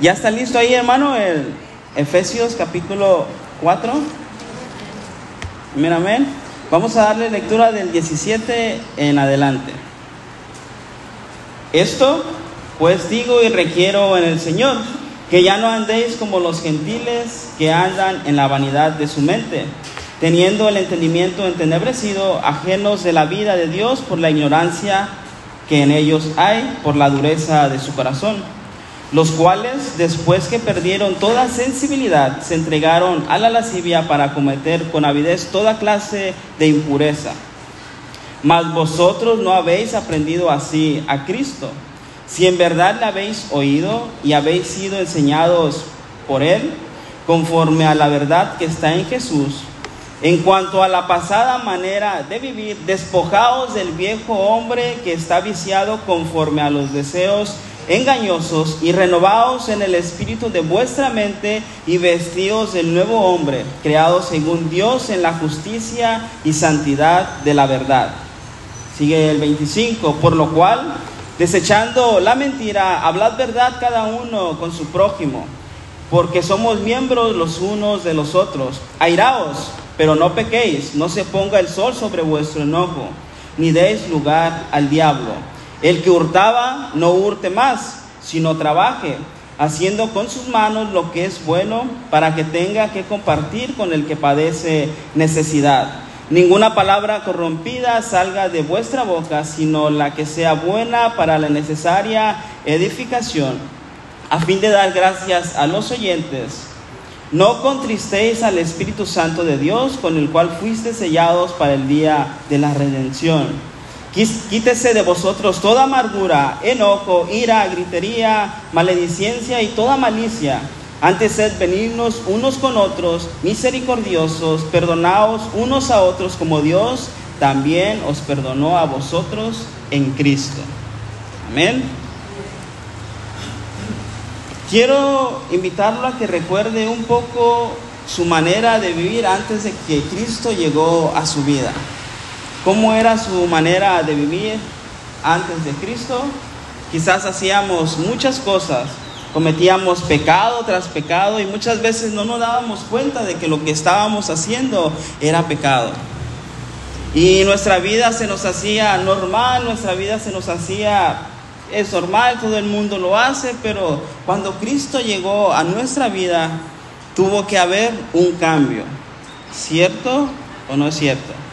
¿Ya está listo ahí, hermano? El Efesios capítulo 4. Amén. Vamos a darle lectura del 17 en adelante. Esto, pues digo y requiero en el Señor, que ya no andéis como los gentiles que andan en la vanidad de su mente, teniendo el entendimiento entenebrecido, ajenos de la vida de Dios por la ignorancia que en ellos hay, por la dureza de su corazón los cuales, después que perdieron toda sensibilidad, se entregaron a la lascivia para cometer con avidez toda clase de impureza. Mas vosotros no habéis aprendido así a Cristo. Si en verdad le habéis oído y habéis sido enseñados por Él, conforme a la verdad que está en Jesús, en cuanto a la pasada manera de vivir, despojaos del viejo hombre que está viciado conforme a los deseos engañosos y renovados en el espíritu de vuestra mente y vestidos del nuevo hombre, creado según Dios en la justicia y santidad de la verdad. Sigue el 25, por lo cual, desechando la mentira, hablad verdad cada uno con su prójimo, porque somos miembros los unos de los otros. Airaos, pero no pequéis, no se ponga el sol sobre vuestro enojo, ni deis lugar al diablo. El que hurtaba, no hurte más, sino trabaje, haciendo con sus manos lo que es bueno para que tenga que compartir con el que padece necesidad. Ninguna palabra corrompida salga de vuestra boca, sino la que sea buena para la necesaria edificación, a fin de dar gracias a los oyentes. No contristéis al Espíritu Santo de Dios, con el cual fuiste sellados para el día de la redención. Quítese de vosotros toda amargura, enojo, ira, gritería, maledicencia y toda malicia. Antes sed benignos unos con otros, misericordiosos, perdonaos unos a otros como Dios también os perdonó a vosotros en Cristo. Amén. Quiero invitarlo a que recuerde un poco su manera de vivir antes de que Cristo llegó a su vida cómo era su manera de vivir antes de Cristo. Quizás hacíamos muchas cosas, cometíamos pecado tras pecado y muchas veces no nos dábamos cuenta de que lo que estábamos haciendo era pecado. Y nuestra vida se nos hacía normal, nuestra vida se nos hacía, es normal, todo el mundo lo hace, pero cuando Cristo llegó a nuestra vida, tuvo que haber un cambio. ¿Cierto o no es cierto?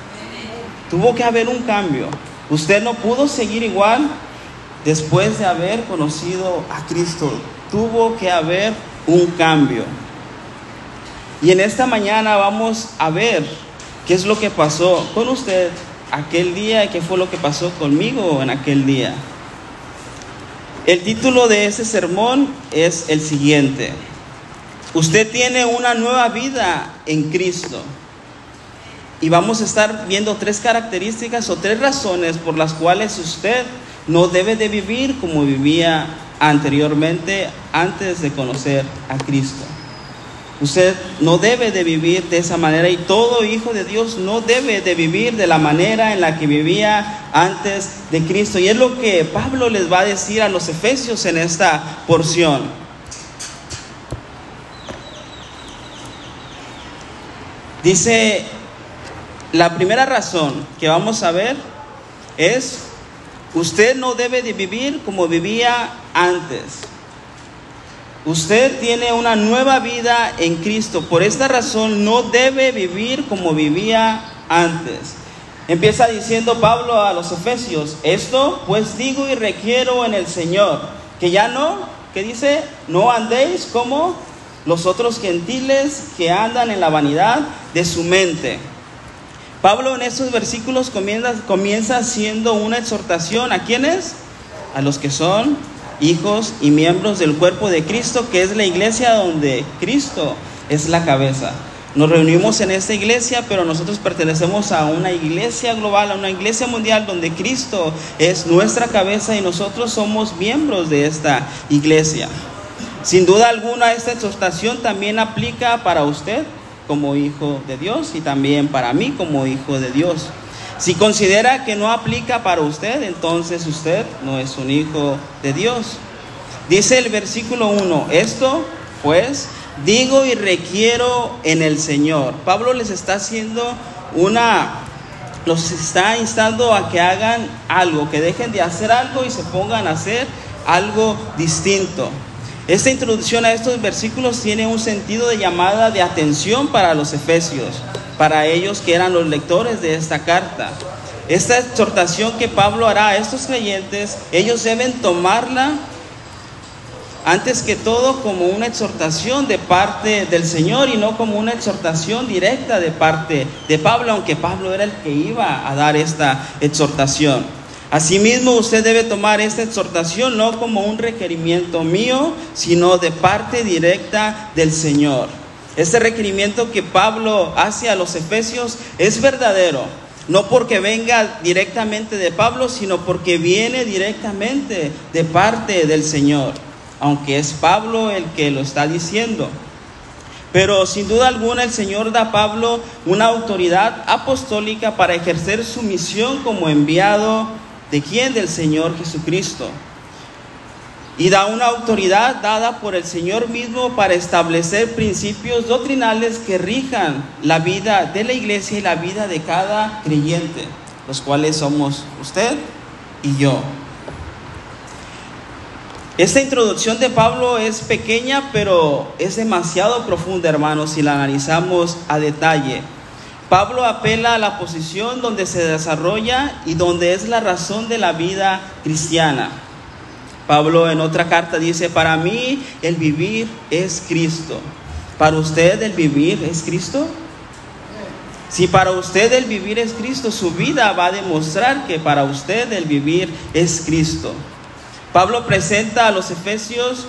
Tuvo que haber un cambio. Usted no pudo seguir igual después de haber conocido a Cristo. Tuvo que haber un cambio. Y en esta mañana vamos a ver qué es lo que pasó con usted aquel día y qué fue lo que pasó conmigo en aquel día. El título de ese sermón es el siguiente. Usted tiene una nueva vida en Cristo. Y vamos a estar viendo tres características o tres razones por las cuales usted no debe de vivir como vivía anteriormente antes de conocer a Cristo. Usted no debe de vivir de esa manera y todo hijo de Dios no debe de vivir de la manera en la que vivía antes de Cristo. Y es lo que Pablo les va a decir a los efesios en esta porción. Dice la primera razón que vamos a ver es, usted no debe de vivir como vivía antes. Usted tiene una nueva vida en Cristo. Por esta razón no debe vivir como vivía antes. Empieza diciendo Pablo a los Efesios, esto pues digo y requiero en el Señor, que ya no, que dice, no andéis como los otros gentiles que andan en la vanidad de su mente Pablo en estos versículos comienza, comienza haciendo una exhortación a quienes? A los que son hijos y miembros del cuerpo de Cristo, que es la iglesia donde Cristo es la cabeza. Nos reunimos en esta iglesia, pero nosotros pertenecemos a una iglesia global, a una iglesia mundial donde Cristo es nuestra cabeza y nosotros somos miembros de esta iglesia. Sin duda alguna, esta exhortación también aplica para usted como hijo de Dios y también para mí como hijo de Dios. Si considera que no aplica para usted, entonces usted no es un hijo de Dios. Dice el versículo 1, esto pues digo y requiero en el Señor. Pablo les está haciendo una, los está instando a que hagan algo, que dejen de hacer algo y se pongan a hacer algo distinto. Esta introducción a estos versículos tiene un sentido de llamada de atención para los efesios, para ellos que eran los lectores de esta carta. Esta exhortación que Pablo hará a estos creyentes, ellos deben tomarla antes que todo como una exhortación de parte del Señor y no como una exhortación directa de parte de Pablo, aunque Pablo era el que iba a dar esta exhortación. Asimismo, usted debe tomar esta exhortación no como un requerimiento mío, sino de parte directa del Señor. Este requerimiento que Pablo hace a los efesios es verdadero, no porque venga directamente de Pablo, sino porque viene directamente de parte del Señor aunque es Pablo el que lo está diciendo. Pero sin duda alguna el Señor da a Pablo una autoridad apostólica para ejercer su misión como enviado de quién? Del Señor Jesucristo. Y da una autoridad dada por el Señor mismo para establecer principios doctrinales que rijan la vida de la iglesia y la vida de cada creyente, los cuales somos usted y yo. Esta introducción de Pablo es pequeña, pero es demasiado profunda, hermanos, si la analizamos a detalle. Pablo apela a la posición donde se desarrolla y donde es la razón de la vida cristiana. Pablo en otra carta dice, para mí el vivir es Cristo. ¿Para usted el vivir es Cristo? Si para usted el vivir es Cristo, su vida va a demostrar que para usted el vivir es Cristo. Pablo presenta a los efesios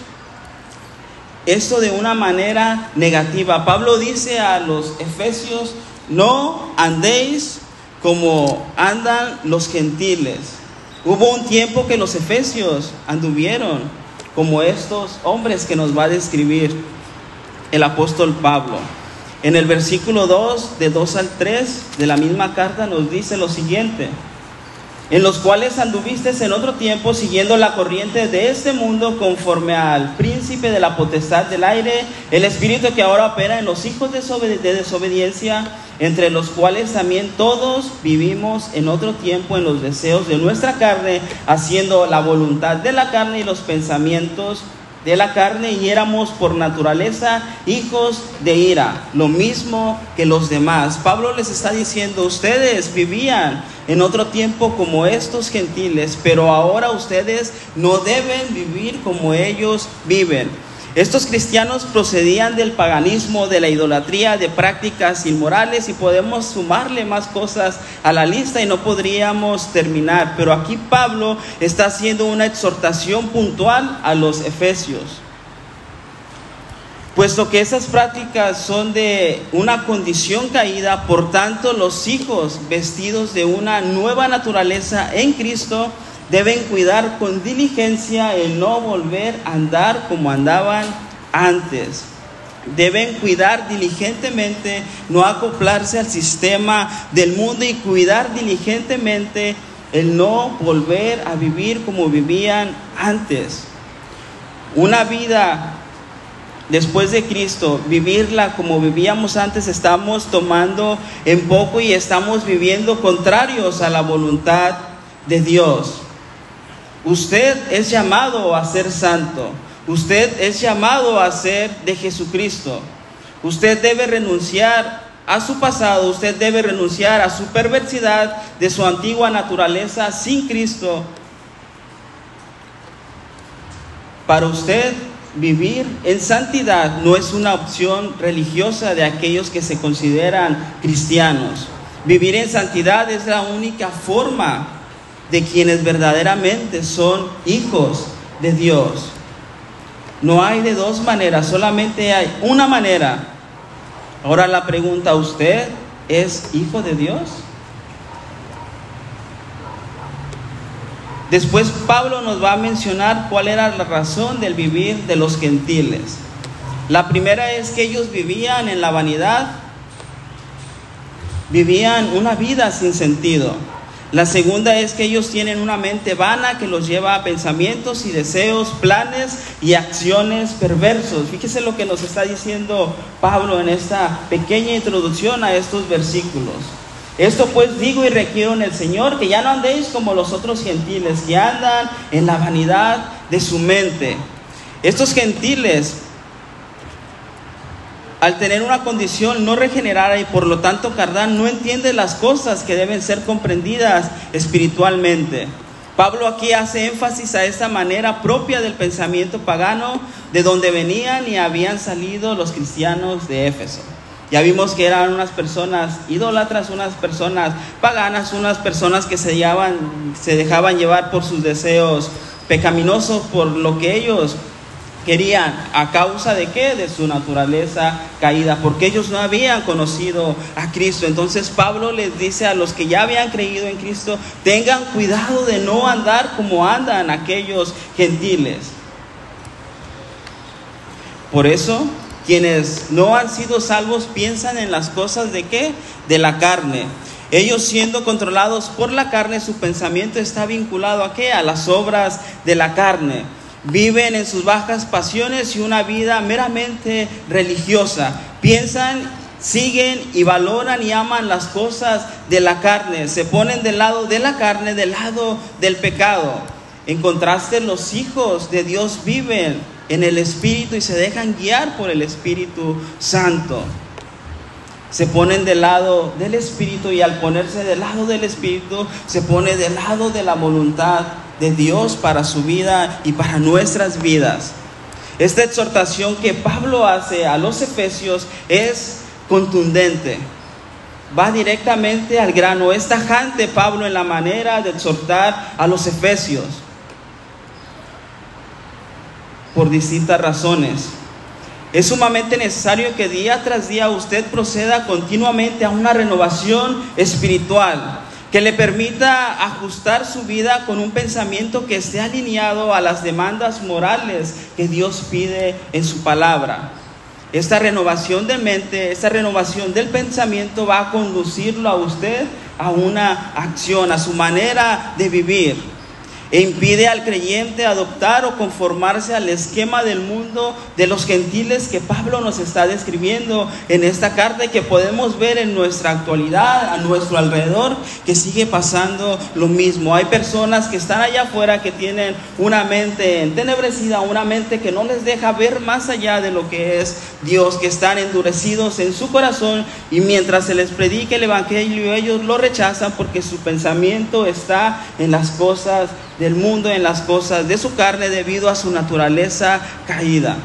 esto de una manera negativa. Pablo dice a los efesios, no andéis como andan los gentiles. Hubo un tiempo que los efesios anduvieron como estos hombres que nos va a describir el apóstol Pablo. En el versículo 2, de 2 al 3 de la misma carta nos dice lo siguiente en los cuales anduviste en otro tiempo siguiendo la corriente de este mundo conforme al príncipe de la potestad del aire, el espíritu que ahora opera en los hijos de, desobediencia, entre los cuales también todos vivimos en otro tiempo en los deseos de nuestra carne, haciendo la voluntad de la carne y los pensamientos de la carne y éramos por naturaleza hijos de ira, lo mismo que los demás. Pablo les está diciendo, ustedes vivían en otro tiempo como estos gentiles, pero ahora ustedes no deben vivir como ellos viven. Estos cristianos procedían del paganismo, de la idolatría, de prácticas inmorales y podemos sumarle más cosas a la lista y no podríamos terminar. Pero aquí Pablo está haciendo una exhortación puntual a los efesios. Puesto que esas prácticas son de una condición caída, por tanto los hijos vestidos de una nueva naturaleza en Cristo, deben cuidar con diligencia el no volver a andar como andaban antes. Deben cuidar diligentemente, no acoplarse al sistema del mundo y cuidar diligentemente el no volver a vivir como vivían antes. Una vida después de Cristo, vivirla como vivíamos antes, estamos tomando en poco y estamos viviendo contrarios a la voluntad de Dios. Usted es llamado a ser santo. Usted es llamado a ser de Jesucristo. Usted debe renunciar a su pasado, usted debe renunciar a su perversidad de su antigua naturaleza sin Cristo. Para usted vivir en santidad no es una opción religiosa de aquellos que se consideran cristianos. Vivir en santidad es la única forma de quienes verdaderamente son hijos de Dios. No hay de dos maneras, solamente hay una manera. Ahora la pregunta, ¿usted es hijo de Dios? Después Pablo nos va a mencionar cuál era la razón del vivir de los gentiles. La primera es que ellos vivían en la vanidad, vivían una vida sin sentido. La segunda es que ellos tienen una mente vana que los lleva a pensamientos y deseos, planes y acciones perversos. Fíjese lo que nos está diciendo Pablo en esta pequeña introducción a estos versículos. Esto pues digo y requiero en el Señor que ya no andéis como los otros gentiles, que andan en la vanidad de su mente. Estos gentiles al tener una condición no regenerada y por lo tanto carnal, no entiende las cosas que deben ser comprendidas espiritualmente. Pablo aquí hace énfasis a esta manera propia del pensamiento pagano de donde venían y habían salido los cristianos de Éfeso. Ya vimos que eran unas personas idólatras, unas personas paganas, unas personas que se, se dejaban llevar por sus deseos pecaminosos, por lo que ellos querían, a causa de qué? De su naturaleza caída, porque ellos no habían conocido a Cristo. Entonces Pablo les dice a los que ya habían creído en Cristo, tengan cuidado de no andar como andan aquellos gentiles. Por eso, quienes no han sido salvos piensan en las cosas de qué? De la carne. Ellos siendo controlados por la carne, su pensamiento está vinculado a qué? A las obras de la carne viven en sus bajas pasiones y una vida meramente religiosa. Piensan, siguen y valoran y aman las cosas de la carne. Se ponen del lado de la carne, del lado del pecado. En contraste, los hijos de Dios viven en el Espíritu y se dejan guiar por el Espíritu Santo. Se ponen del lado del Espíritu y al ponerse del lado del Espíritu se pone del lado de la voluntad de Dios para su vida y para nuestras vidas. Esta exhortación que Pablo hace a los efesios es contundente. Va directamente al grano. Es tajante Pablo en la manera de exhortar a los efesios por distintas razones. Es sumamente necesario que día tras día usted proceda continuamente a una renovación espiritual que le permita ajustar su vida con un pensamiento que esté alineado a las demandas morales que Dios pide en su palabra. Esta renovación de mente, esta renovación del pensamiento va a conducirlo a usted a una acción, a su manera de vivir e impide al creyente adoptar o conformarse al esquema del mundo de los gentiles que Pablo nos está describiendo en esta carta y que podemos ver en nuestra actualidad, a nuestro alrededor, que sigue pasando lo mismo. Hay personas que están allá afuera que tienen una mente entenebrecida, una mente que no les deja ver más allá de lo que es Dios, que están endurecidos en su corazón y mientras se les predique el Evangelio ellos lo rechazan porque su pensamiento está en las cosas del mundo en las cosas de su carne debido a su naturaleza caída.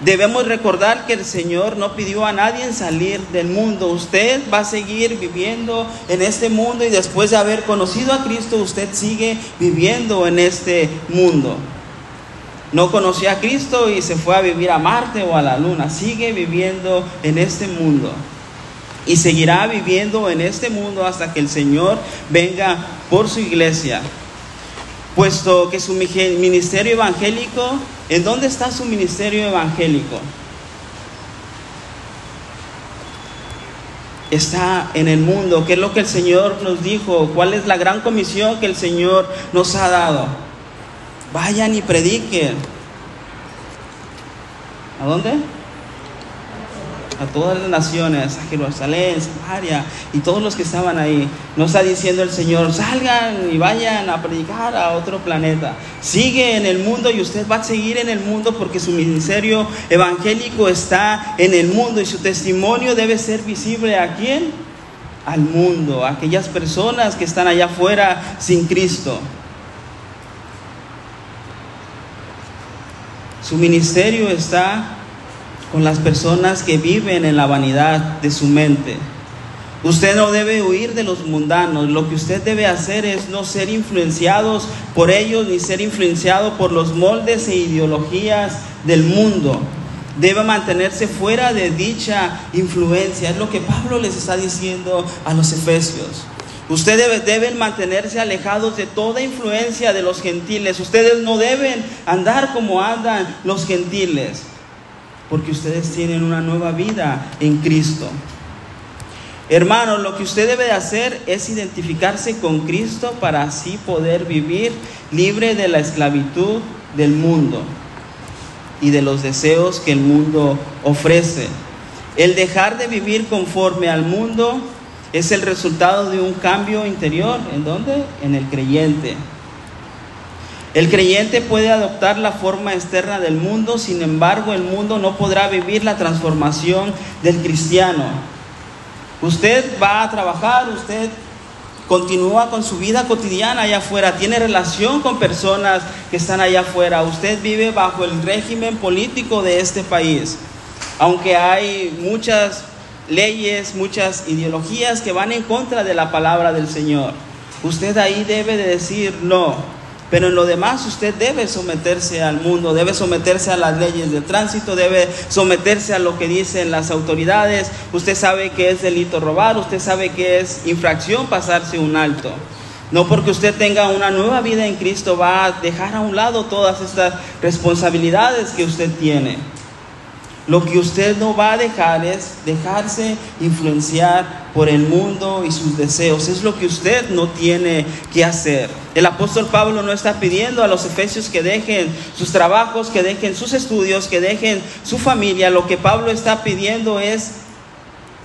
Debemos recordar que el Señor no pidió a nadie salir del mundo. Usted va a seguir viviendo en este mundo y después de haber conocido a Cristo, usted sigue viviendo en este mundo. No conoció a Cristo y se fue a vivir a Marte o a la Luna. Sigue viviendo en este mundo. Y seguirá viviendo en este mundo hasta que el Señor venga por su iglesia puesto que su ministerio evangélico, ¿en dónde está su ministerio evangélico? Está en el mundo, ¿qué es lo que el Señor nos dijo? ¿Cuál es la gran comisión que el Señor nos ha dado? Vayan y prediquen. ¿A dónde? A todas las naciones, a Jerusalén, Samaria y todos los que estaban ahí. No está diciendo el Señor, salgan y vayan a predicar a otro planeta. Sigue en el mundo y usted va a seguir en el mundo porque su ministerio evangélico está en el mundo y su testimonio debe ser visible a quién? Al mundo, a aquellas personas que están allá afuera sin Cristo. Su ministerio está con las personas que viven en la vanidad de su mente. Usted no debe huir de los mundanos, lo que usted debe hacer es no ser influenciados por ellos ni ser influenciado por los moldes e ideologías del mundo. Debe mantenerse fuera de dicha influencia, es lo que Pablo les está diciendo a los efesios. Ustedes deben mantenerse alejados de toda influencia de los gentiles. Ustedes no deben andar como andan los gentiles porque ustedes tienen una nueva vida en Cristo. Hermano, lo que usted debe de hacer es identificarse con Cristo para así poder vivir libre de la esclavitud del mundo y de los deseos que el mundo ofrece. El dejar de vivir conforme al mundo es el resultado de un cambio interior. ¿En dónde? En el creyente. El creyente puede adoptar la forma externa del mundo, sin embargo el mundo no podrá vivir la transformación del cristiano. Usted va a trabajar, usted continúa con su vida cotidiana allá afuera, tiene relación con personas que están allá afuera, usted vive bajo el régimen político de este país. Aunque hay muchas leyes, muchas ideologías que van en contra de la palabra del Señor, usted ahí debe de decir no, pero en lo demás usted debe someterse al mundo, debe someterse a las leyes de tránsito, debe someterse a lo que dicen las autoridades. Usted sabe que es delito robar, usted sabe que es infracción pasarse un alto. No porque usted tenga una nueva vida en Cristo va a dejar a un lado todas estas responsabilidades que usted tiene. Lo que usted no va a dejar es dejarse influenciar por el mundo y sus deseos. Es lo que usted no tiene que hacer. El apóstol Pablo no está pidiendo a los efesios que dejen sus trabajos, que dejen sus estudios, que dejen su familia. Lo que Pablo está pidiendo es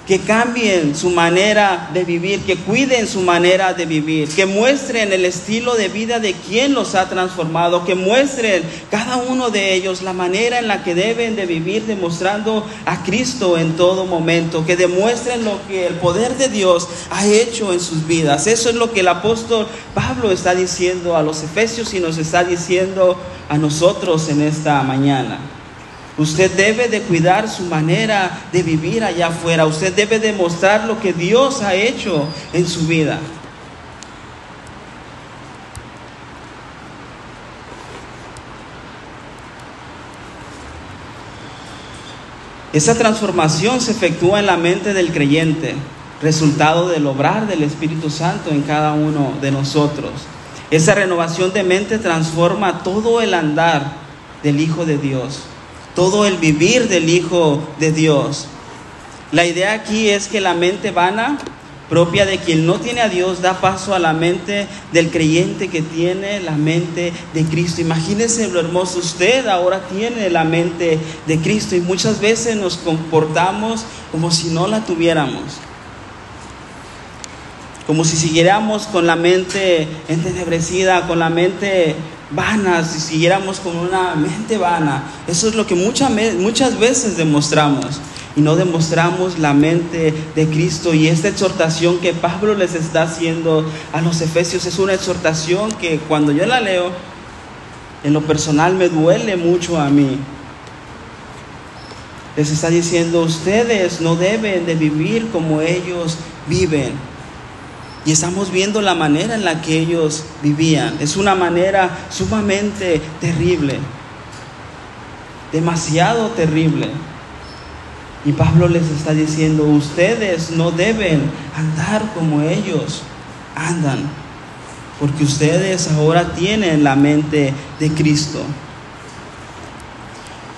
que cambien su manera de vivir, que cuiden su manera de vivir, que muestren el estilo de vida de quien los ha transformado, que muestren cada uno de ellos la manera en la que deben de vivir demostrando a Cristo en todo momento, que demuestren lo que el poder de Dios ha hecho en sus vidas. Eso es lo que el apóstol Pablo está diciendo a los efesios y nos está diciendo a nosotros en esta mañana. Usted debe de cuidar su manera de vivir allá afuera. Usted debe demostrar lo que Dios ha hecho en su vida. Esa transformación se efectúa en la mente del creyente, resultado del obrar del Espíritu Santo en cada uno de nosotros. Esa renovación de mente transforma todo el andar del Hijo de Dios todo el vivir del Hijo de Dios. La idea aquí es que la mente vana, propia de quien no tiene a Dios, da paso a la mente del creyente que tiene la mente de Cristo. Imagínense lo hermoso, usted ahora tiene la mente de Cristo y muchas veces nos comportamos como si no la tuviéramos. Como si siguiéramos con la mente entenebrecida, con la mente vana, si siguiéramos con una mente vana. Eso es lo que muchas veces demostramos y no demostramos la mente de Cristo. Y esta exhortación que Pablo les está haciendo a los efesios es una exhortación que cuando yo la leo, en lo personal me duele mucho a mí. Les está diciendo, ustedes no deben de vivir como ellos viven. Y estamos viendo la manera en la que ellos vivían. Es una manera sumamente terrible. Demasiado terrible. Y Pablo les está diciendo, ustedes no deben andar como ellos andan. Porque ustedes ahora tienen la mente de Cristo.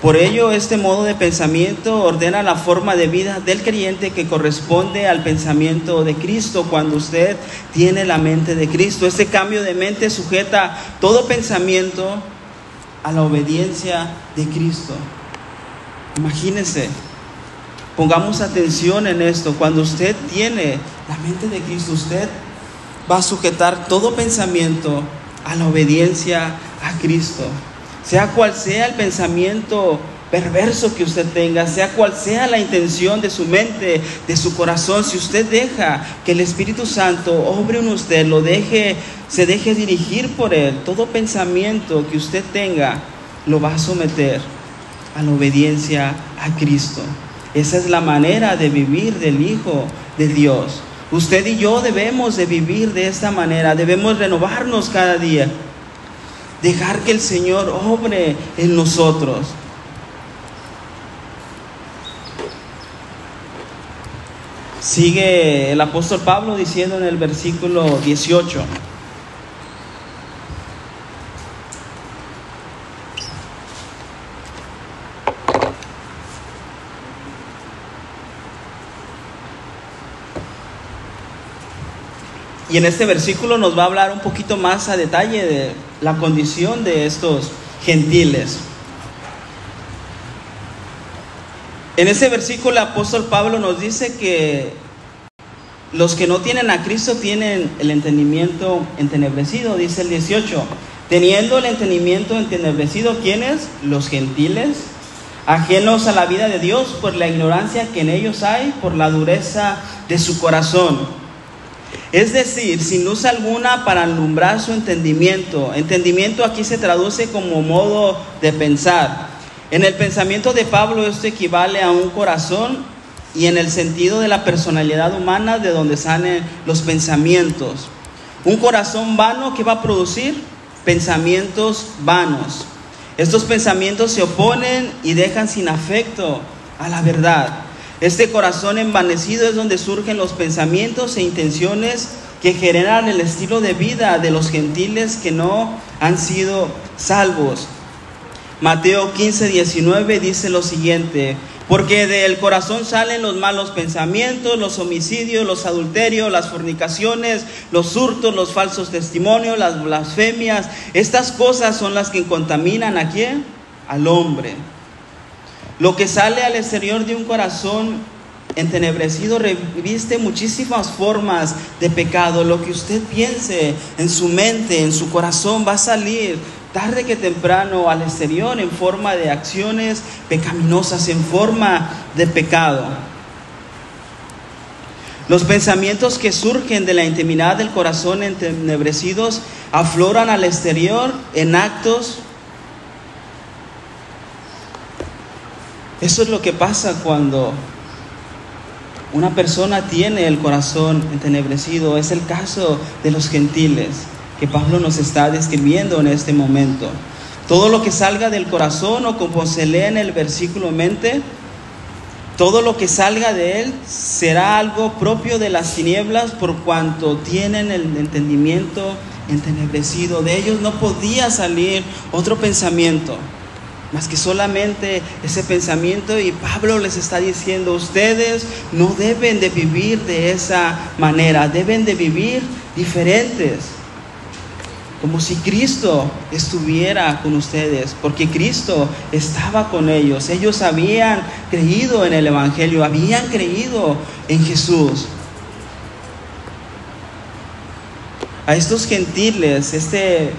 Por ello, este modo de pensamiento ordena la forma de vida del creyente que corresponde al pensamiento de Cristo cuando usted tiene la mente de Cristo. Este cambio de mente sujeta todo pensamiento a la obediencia de Cristo. Imagínense, pongamos atención en esto. Cuando usted tiene la mente de Cristo, usted va a sujetar todo pensamiento a la obediencia a Cristo sea cual sea el pensamiento perverso que usted tenga, sea cual sea la intención de su mente, de su corazón, si usted deja que el Espíritu Santo obre en usted, lo deje, se deje dirigir por él, todo pensamiento que usted tenga lo va a someter a la obediencia a Cristo. Esa es la manera de vivir del Hijo de Dios. Usted y yo debemos de vivir de esta manera, debemos renovarnos cada día dejar que el Señor obre en nosotros. Sigue el apóstol Pablo diciendo en el versículo 18. Y en este versículo nos va a hablar un poquito más a detalle de la condición de estos gentiles. En ese versículo el apóstol Pablo nos dice que los que no tienen a Cristo tienen el entendimiento entenebrecido, dice el 18. Teniendo el entendimiento entenebrecido, ¿quiénes? Los gentiles, ajenos a la vida de Dios por la ignorancia que en ellos hay, por la dureza de su corazón. Es decir, sin luz alguna para alumbrar su entendimiento. Entendimiento aquí se traduce como modo de pensar. En el pensamiento de Pablo esto equivale a un corazón y en el sentido de la personalidad humana de donde salen los pensamientos. Un corazón vano que va a producir pensamientos vanos. Estos pensamientos se oponen y dejan sin afecto a la verdad. Este corazón envanecido es donde surgen los pensamientos e intenciones que generan el estilo de vida de los gentiles que no han sido salvos. Mateo 15, 19 dice lo siguiente, porque del corazón salen los malos pensamientos, los homicidios, los adulterios, las fornicaciones, los hurtos, los falsos testimonios, las blasfemias. Estas cosas son las que contaminan a quién? Al hombre. Lo que sale al exterior de un corazón entenebrecido reviste muchísimas formas de pecado. Lo que usted piense en su mente, en su corazón, va a salir tarde que temprano al exterior en forma de acciones pecaminosas, en forma de pecado. Los pensamientos que surgen de la intimidad del corazón entenebrecidos afloran al exterior en actos. Eso es lo que pasa cuando una persona tiene el corazón entenebrecido. Es el caso de los gentiles que Pablo nos está describiendo en este momento. Todo lo que salga del corazón o como se lee en el versículo mente, todo lo que salga de él será algo propio de las tinieblas por cuanto tienen el entendimiento entenebrecido. De ellos no podía salir otro pensamiento más que solamente ese pensamiento y Pablo les está diciendo, ustedes no deben de vivir de esa manera, deben de vivir diferentes como si Cristo estuviera con ustedes, porque Cristo estaba con ellos. Ellos habían creído en el Evangelio, habían creído en Jesús. A estos gentiles, este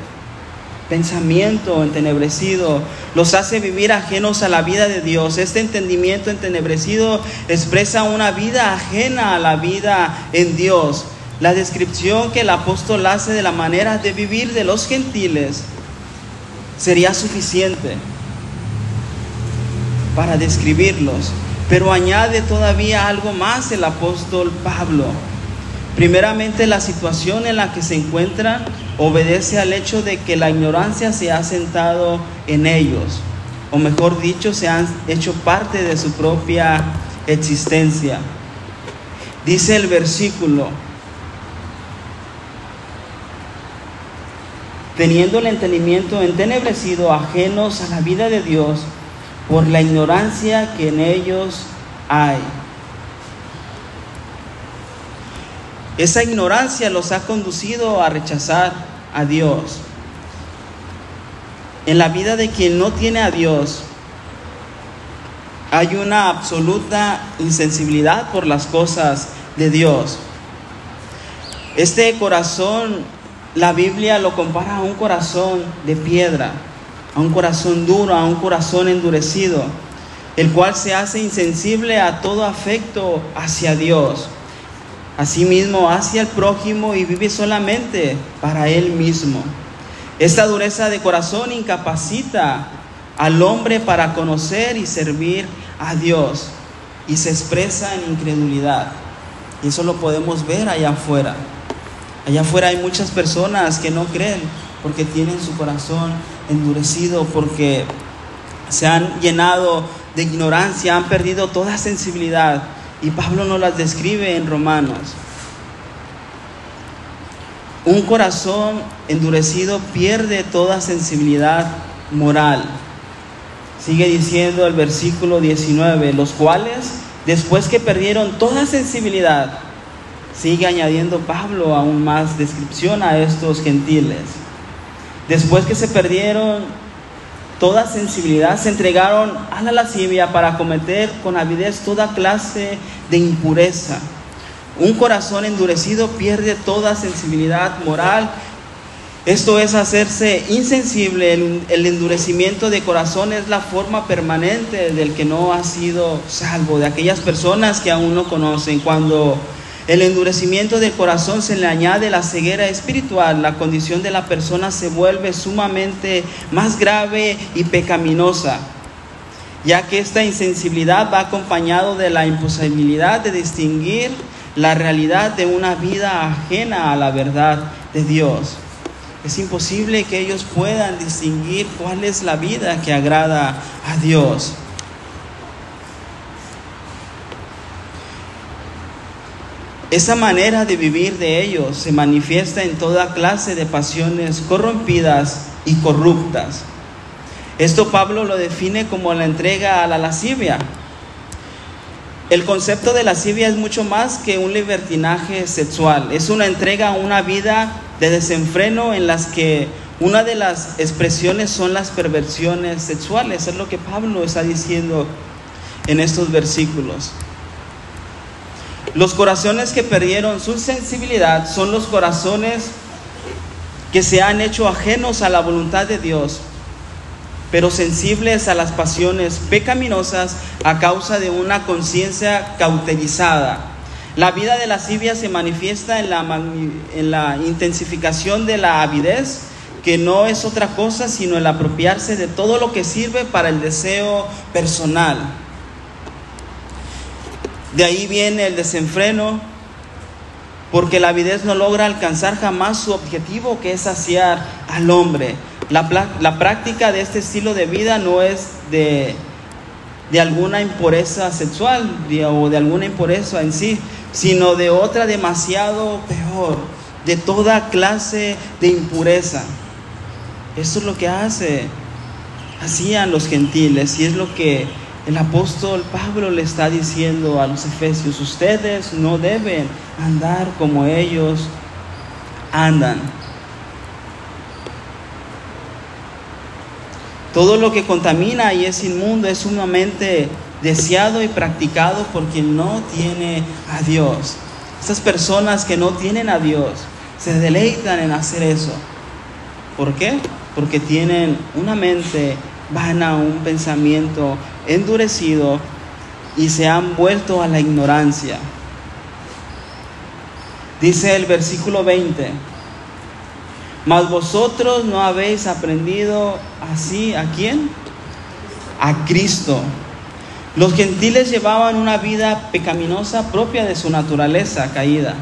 pensamiento entenebrecido los hace vivir ajenos a la vida de Dios. Este entendimiento entenebrecido expresa una vida ajena a la vida en Dios. La descripción que el apóstol hace de la manera de vivir de los gentiles sería suficiente para describirlos, pero añade todavía algo más el apóstol Pablo. Primeramente, la situación en la que se encuentran obedece al hecho de que la ignorancia se ha sentado en ellos, o mejor dicho, se han hecho parte de su propia existencia. Dice el versículo, teniendo el entendimiento entenebrecido, ajenos a la vida de Dios por la ignorancia que en ellos hay. Esa ignorancia los ha conducido a rechazar a Dios. En la vida de quien no tiene a Dios hay una absoluta insensibilidad por las cosas de Dios. Este corazón la Biblia lo compara a un corazón de piedra, a un corazón duro, a un corazón endurecido, el cual se hace insensible a todo afecto hacia Dios, asimismo hacia el prójimo y vive solamente para él mismo. Esta dureza de corazón incapacita al hombre para conocer y servir a Dios y se expresa en incredulidad. Y eso lo podemos ver allá afuera. Allá afuera hay muchas personas que no creen porque tienen su corazón endurecido, porque se han llenado de ignorancia, han perdido toda sensibilidad. Y Pablo nos las describe en Romanos. Un corazón endurecido pierde toda sensibilidad moral. Sigue diciendo el versículo 19, los cuales, después que perdieron toda sensibilidad, sigue añadiendo Pablo aún más descripción a estos gentiles. Después que se perdieron toda sensibilidad, se entregaron a la lascivia para cometer con avidez toda clase de impureza. Un corazón endurecido pierde toda sensibilidad moral. Esto es hacerse insensible. El, endurecimiento de corazón es la forma permanente del que no ha sido salvo, de aquellas personas que aún no conocen. Cuando el endurecimiento del corazón se le añade la ceguera espiritual, la condición de la persona se vuelve sumamente más grave y pecaminosa, ya que esta insensibilidad va acompañado de la imposibilidad de distinguir la realidad de una vida ajena a la verdad de Dios. Es imposible que ellos puedan distinguir cuál es la vida que agrada a Dios. Esa manera de vivir de ellos se manifiesta en toda clase de pasiones corrompidas y corruptas. Esto Pablo lo define como la entrega a la lascivia. El concepto de lascivia es mucho más que un libertinaje sexual. Es una entrega a una vida de desenfreno en las que una de las expresiones son las perversiones sexuales. Es lo que Pablo está diciendo en estos versículos. Los corazones que perdieron su sensibilidad son los corazones que se han hecho ajenos a la voluntad de Dios, pero sensibles a las pasiones pecaminosas a causa de una conciencia cauterizada. La vida de lascivia se manifiesta en la, en la intensificación de la avidez, que no es otra cosa sino el apropiarse de todo lo que sirve para el deseo personal. De ahí viene el desenfreno, porque la avidez no logra alcanzar jamás su objetivo, que es saciar al hombre. La, la práctica de este estilo de vida no es de, de alguna impureza sexual o de alguna impureza en sí, sino de otra demasiado peor, de toda clase de impureza. Eso es lo que hace, hacían los gentiles y es lo que el apóstol Pablo le está diciendo a los efesios, ustedes no deben andar como ellos andan. Todo lo que contamina y es inmundo es sumamente deseado y practicado por quien no tiene a Dios. Estas personas que no tienen a Dios se deleitan en hacer eso. ¿Por qué? Porque tienen una mente vana, un pensamiento endurecido y se han vuelto a la ignorancia. Dice el versículo 20, mas vosotros no habéis aprendido así a quién? A Cristo. Los gentiles llevaban una vida pecaminosa propia de su naturaleza caída.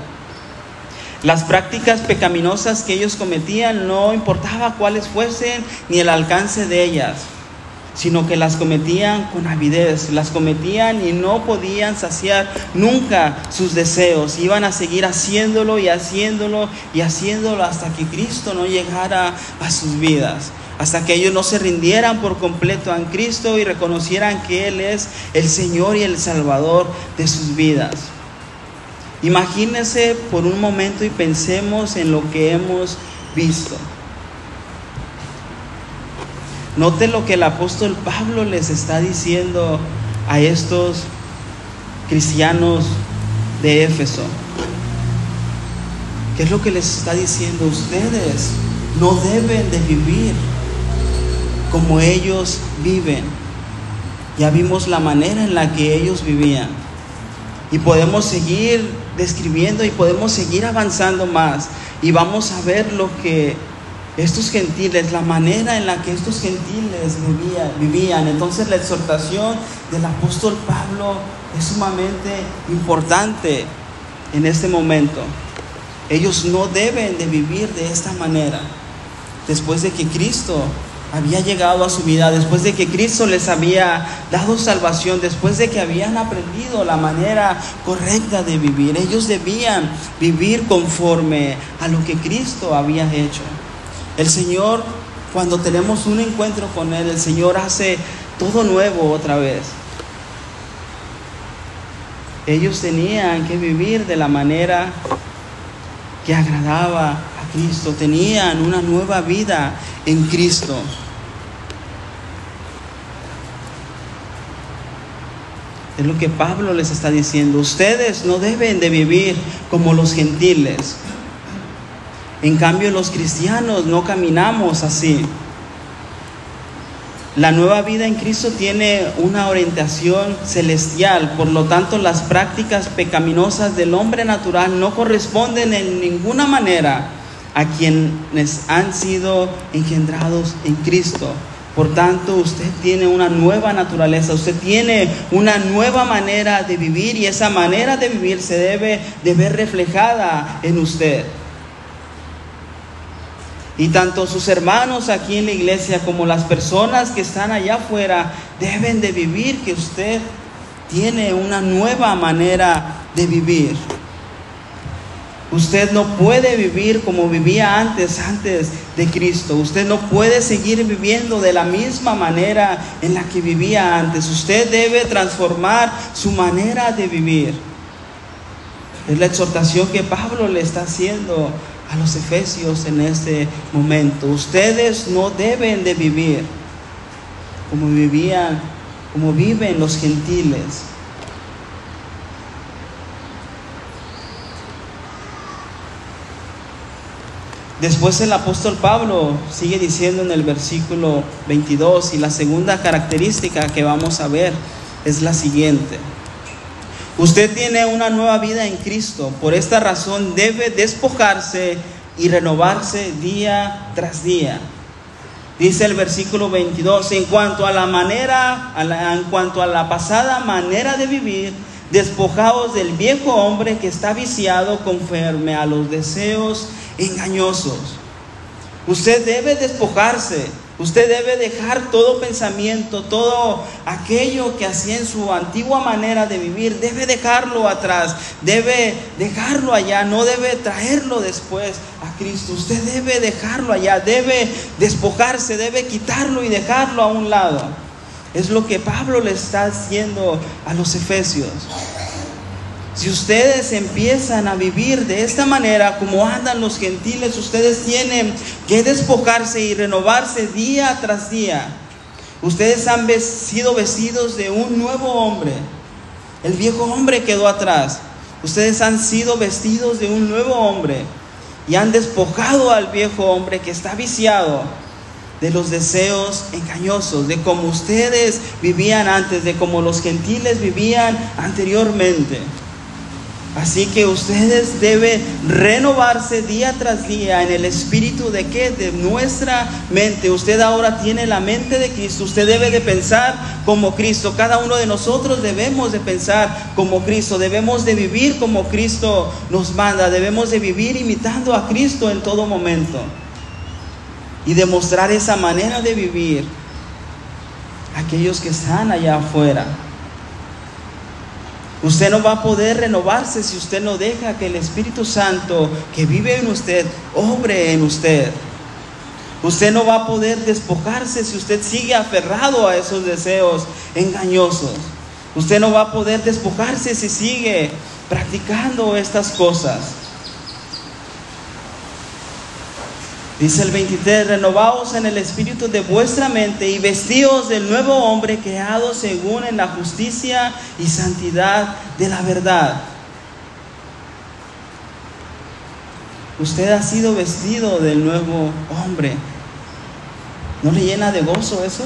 Las prácticas pecaminosas que ellos cometían no importaba cuáles fuesen ni el alcance de ellas sino que las cometían con avidez, las cometían y no podían saciar nunca sus deseos, iban a seguir haciéndolo y haciéndolo y haciéndolo hasta que Cristo no llegara a sus vidas, hasta que ellos no se rindieran por completo a Cristo y reconocieran que Él es el Señor y el Salvador de sus vidas. Imagínense por un momento y pensemos en lo que hemos visto. Note lo que el apóstol Pablo les está diciendo a estos cristianos de Éfeso. ¿Qué es lo que les está diciendo? Ustedes no deben de vivir como ellos viven. Ya vimos la manera en la que ellos vivían. Y podemos seguir describiendo y podemos seguir avanzando más. Y vamos a ver lo que estos gentiles, la manera en la que estos gentiles vivían, Entonces la exhortación del apóstol Pablo es sumamente importante en este momento. Ellos no deben de vivir de esta manera. Después de que Cristo había llegado a su vida, después de que Cristo les había dado salvación, después de que habían aprendido la manera correcta de vivir, ellos debían vivir conforme a lo que Cristo había hecho. El Señor, cuando tenemos un encuentro con Él, el Señor hace todo nuevo otra vez. Ellos tenían que vivir de la manera que agradaba a Cristo, tenían una nueva vida en Cristo. Es lo que Pablo les está diciendo. Ustedes no deben de vivir como los gentiles. En cambio, los cristianos no caminamos así. La nueva vida en Cristo tiene una orientación celestial, por lo tanto las prácticas pecaminosas del hombre natural no corresponden en ninguna manera a quienes han sido engendrados en Cristo. Por tanto, usted tiene una nueva naturaleza, usted tiene una nueva manera de vivir y esa manera de vivir se debe de ver reflejada en usted. Y tanto sus hermanos aquí en la iglesia como las personas que están allá afuera deben de vivir que usted tiene una nueva manera de vivir. Usted no puede vivir como vivía antes, antes de Cristo. Usted no puede seguir viviendo de la misma manera en la que vivía antes. Usted debe transformar su manera de vivir. Es la exhortación que Pablo le está haciendo a los efesios en este momento. Ustedes no deben de vivir como vivían, como viven los gentiles. Después el apóstol Pablo sigue diciendo en el versículo 22 y la segunda característica que vamos a ver es la siguiente. Usted tiene una nueva vida en Cristo. Por esta razón debe despojarse y renovarse día tras día. Dice el versículo 22, en cuanto a la manera, en cuanto a la pasada manera de vivir, despojaos del viejo hombre que está viciado conforme a los deseos engañosos. Usted debe despojarse Usted debe dejar todo pensamiento, todo aquello que hacía en su antigua manera de vivir, debe dejarlo atrás, debe dejarlo allá, no debe traerlo después a Cristo. Usted debe dejarlo allá, debe despojarse, debe quitarlo y dejarlo a un lado. Es lo que Pablo le está haciendo a los efesios. Si ustedes empiezan a vivir de esta manera como andan los gentiles, ustedes tienen que despojarse y renovarse día tras día. Ustedes han sido vestidos de un nuevo hombre. El viejo hombre quedó atrás. Ustedes han sido vestidos de un nuevo hombre y han despojado al viejo hombre que está viciado de los deseos engañosos, de cómo ustedes vivían antes, de cómo los gentiles vivían anteriormente. Así que ustedes deben renovarse día tras día en el espíritu de qué? De nuestra mente. Usted ahora tiene la mente de Cristo. Usted debe de pensar como Cristo. Cada uno de nosotros debemos de pensar como Cristo. Debemos de vivir como Cristo nos manda. Debemos de vivir imitando a Cristo en todo momento. Y demostrar esa manera de vivir a aquellos que están allá afuera. Usted no va a poder renovarse si usted no deja que el Espíritu Santo que vive en usted obre en usted. Usted no va a poder despojarse si usted sigue aferrado a esos deseos engañosos. Usted no va a poder despojarse si sigue practicando estas cosas. Dice el 23, renovaos en el espíritu de vuestra mente y vestíos del nuevo hombre creado según en la justicia y santidad de la verdad. Usted ha sido vestido del nuevo hombre. ¿No le llena de gozo eso?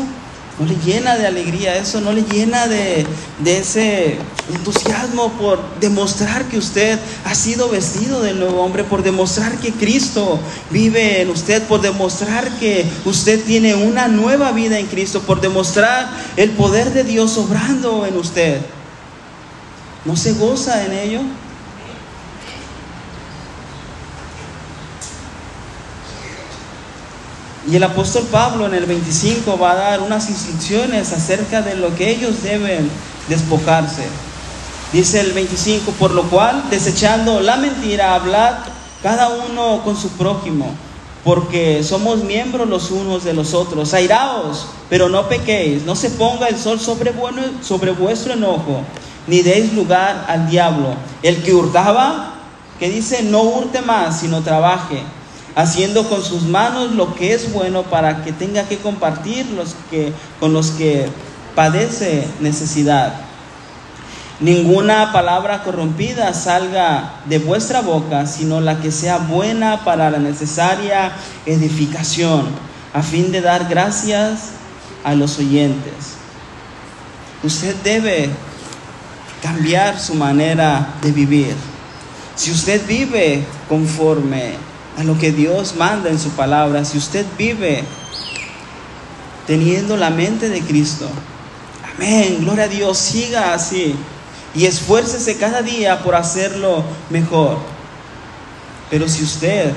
No le llena de alegría eso, no le llena de, ese entusiasmo por demostrar que usted ha sido vestido del nuevo hombre, por demostrar que Cristo vive en usted, por demostrar que usted tiene una nueva vida en Cristo, por demostrar el poder de Dios obrando en usted. ¿No se goza en ello? Y el apóstol Pablo en el 25 va a dar unas instrucciones acerca de lo que ellos deben despojarse. Dice el 25, por lo cual, desechando la mentira, hablad cada uno con su prójimo, porque somos miembros los unos de los otros. Airaos, pero no pequéis, no se ponga el sol sobre, vuestro enojo ni deis lugar al diablo. El que hurtaba, que dice, no hurte más, sino trabaje, haciendo con sus manos lo que es bueno para que tenga que compartir los que, con los que padece necesidad. Ninguna palabra corrompida salga de vuestra boca, sino la que sea buena para la necesaria edificación, a fin de dar gracias a los oyentes. Usted debe cambiar su manera de vivir. Si usted vive conforme a lo que Dios manda en su palabra, si usted vive teniendo la mente de Cristo, amén, gloria a Dios, siga así y esfuércese cada día por hacerlo mejor. Pero si usted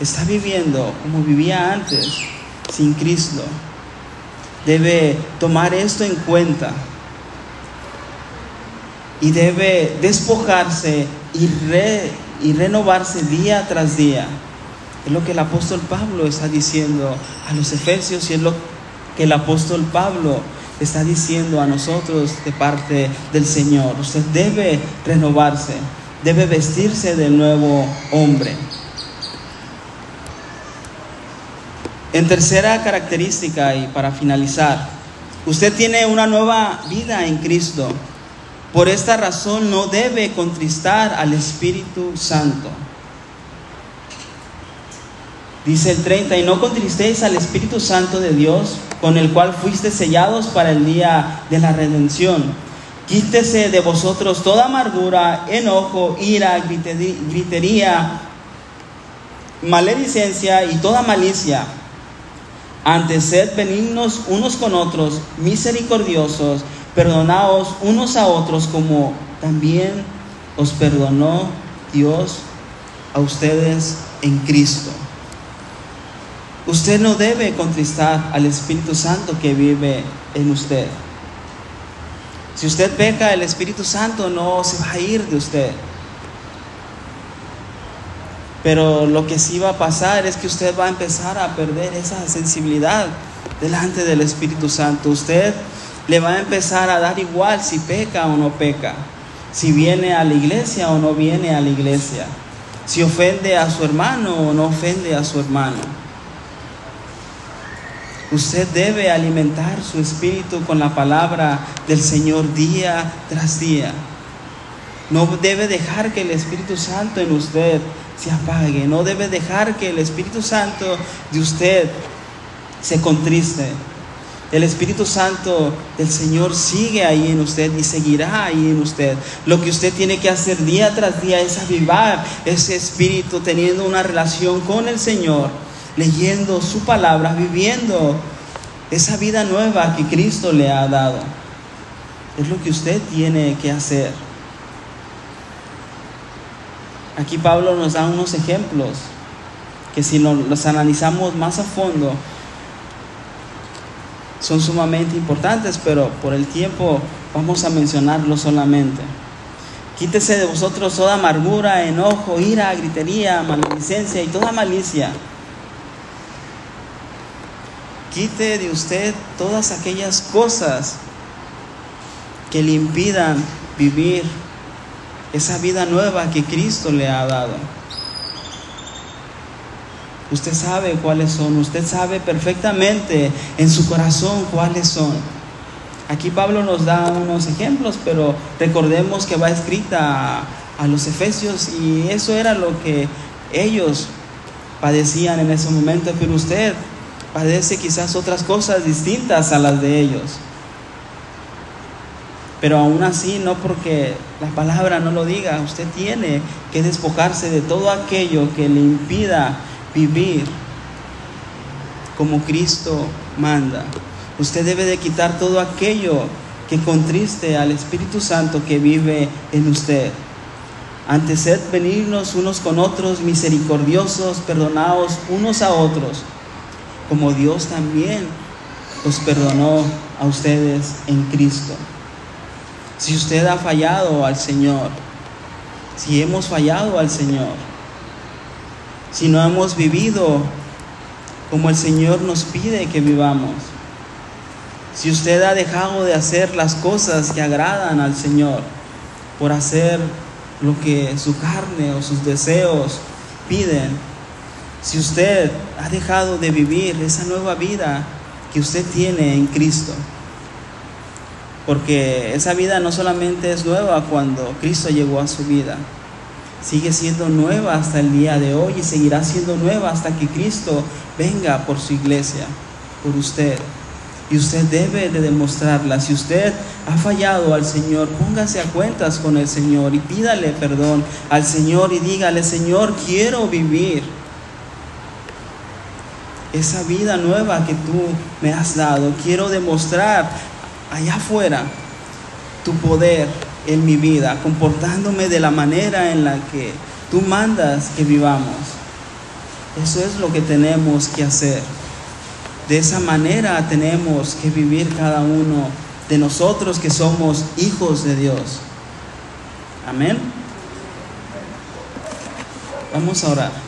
está viviendo como vivía antes, sin Cristo, debe tomar esto en cuenta y debe despojarse y, y renovarse día tras día. Es lo que el apóstol Pablo está diciendo a los efesios y es lo que el apóstol Pablo está diciendo a nosotros de parte del Señor. Usted debe renovarse, debe vestirse del nuevo hombre. En tercera característica y para finalizar, usted tiene una nueva vida en Cristo. Por esta razón no debe contristar al Espíritu Santo. Dice el 30, y no contristéis al Espíritu Santo de Dios, con el cual fuiste sellados para el día de la redención. Quítese de vosotros toda amargura, enojo, ira, gritería, maledicencia y toda malicia. Antes sed benignos unos con otros, misericordiosos, Perdonaos unos a otros como también os perdonó Dios a ustedes en Cristo. Usted no debe contristar al Espíritu Santo que vive en usted. Si usted peca, el Espíritu Santo no se va a ir de usted. Pero lo que sí va a pasar es que usted va a empezar a perder esa sensibilidad delante del Espíritu Santo. Usted le va a empezar a dar igual si peca o no peca, si viene a la iglesia o no viene a la iglesia, si ofende a su hermano o no ofende a su hermano. Usted debe alimentar su espíritu con la palabra del Señor día tras día. No debe dejar que el Espíritu Santo en usted se apague. No debe dejar que el Espíritu Santo de usted se contriste. El Espíritu Santo del Señor sigue ahí en usted y seguirá ahí en usted. Lo que usted tiene que hacer día tras día es avivar ese espíritu, teniendo una relación con el Señor, leyendo su palabra, viviendo esa vida nueva que Cristo le ha dado. Es lo que usted tiene que hacer. Aquí Pablo nos da unos ejemplos que si los analizamos más a fondo, son sumamente importantes, pero por el tiempo vamos a mencionarlo solamente. Quítese de vosotros toda amargura, enojo, ira, gritería, maledicencia y toda malicia. Quite de usted todas aquellas cosas que le impidan vivir esa vida nueva que Cristo le ha dado. Usted sabe cuáles son, usted sabe perfectamente en su corazón cuáles son. Aquí Pablo nos da unos ejemplos, pero recordemos que va escrita a, los efesios y eso era lo que ellos padecían en ese momento, pero usted padece quizás otras cosas distintas a las de ellos. Pero aún así, no porque la palabra no lo diga, usted tiene que despojarse de todo aquello que le impida vivir como Cristo manda. Usted debe de quitar todo aquello que contriste al Espíritu Santo que vive en usted. Ante sed venirnos unos con otros, misericordiosos, perdonados unos a otros, como Dios también los perdonó a ustedes en Cristo. Si usted ha fallado al Señor, si hemos fallado al Señor, si no hemos vivido como el Señor nos pide que vivamos. Si usted ha dejado de hacer las cosas que agradan al Señor, por hacer lo que su carne o sus deseos piden. Si usted ha dejado de vivir esa nueva vida que usted tiene en Cristo, porque esa vida no solamente es nueva cuando Cristo llegó a su vida, sigue siendo nueva hasta el día de hoy y seguirá siendo nueva hasta que Cristo venga por su iglesia, por usted. Y usted debe de demostrarla. Si usted ha fallado al Señor, póngase a cuentas con el Señor y pídale perdón al Señor y dígale, Señor, quiero vivir esa vida nueva que tú me has dado. Quiero demostrar allá afuera tu poder en mi vida, comportándome de la manera en la que tú mandas que vivamos. Eso es lo que tenemos que hacer. De esa manera tenemos que vivir cada uno de nosotros que somos hijos de Dios. Amén. Vamos a orar.